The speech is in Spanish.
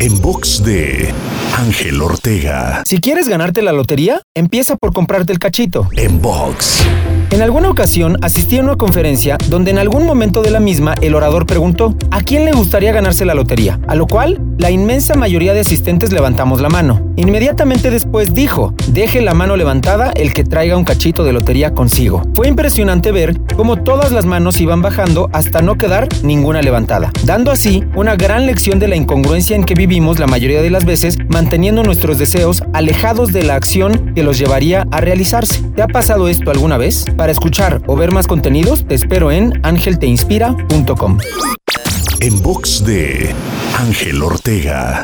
En box de Ángel Ortega. Si quieres ganarte la lotería, empieza por comprarte el cachito. En box. En alguna ocasión asistí a una conferencia donde en algún momento de la misma el orador preguntó ¿a quién le gustaría ganarse la lotería? A lo cual la inmensa mayoría de asistentes levantamos la mano. Inmediatamente después dijo, deje la mano levantada el que traiga un cachito de lotería consigo. Fue impresionante ver cómo todas las manos iban bajando hasta no quedar ninguna levantada, dando así una gran lección de la incongruencia en que vivimos la mayoría de las veces manteniendo nuestros deseos alejados de la acción que los llevaría a realizarse. ¿Te ha pasado esto alguna vez? Para escuchar o ver más contenidos, te espero en angelteinspira.com. En box de Ángel Ortega.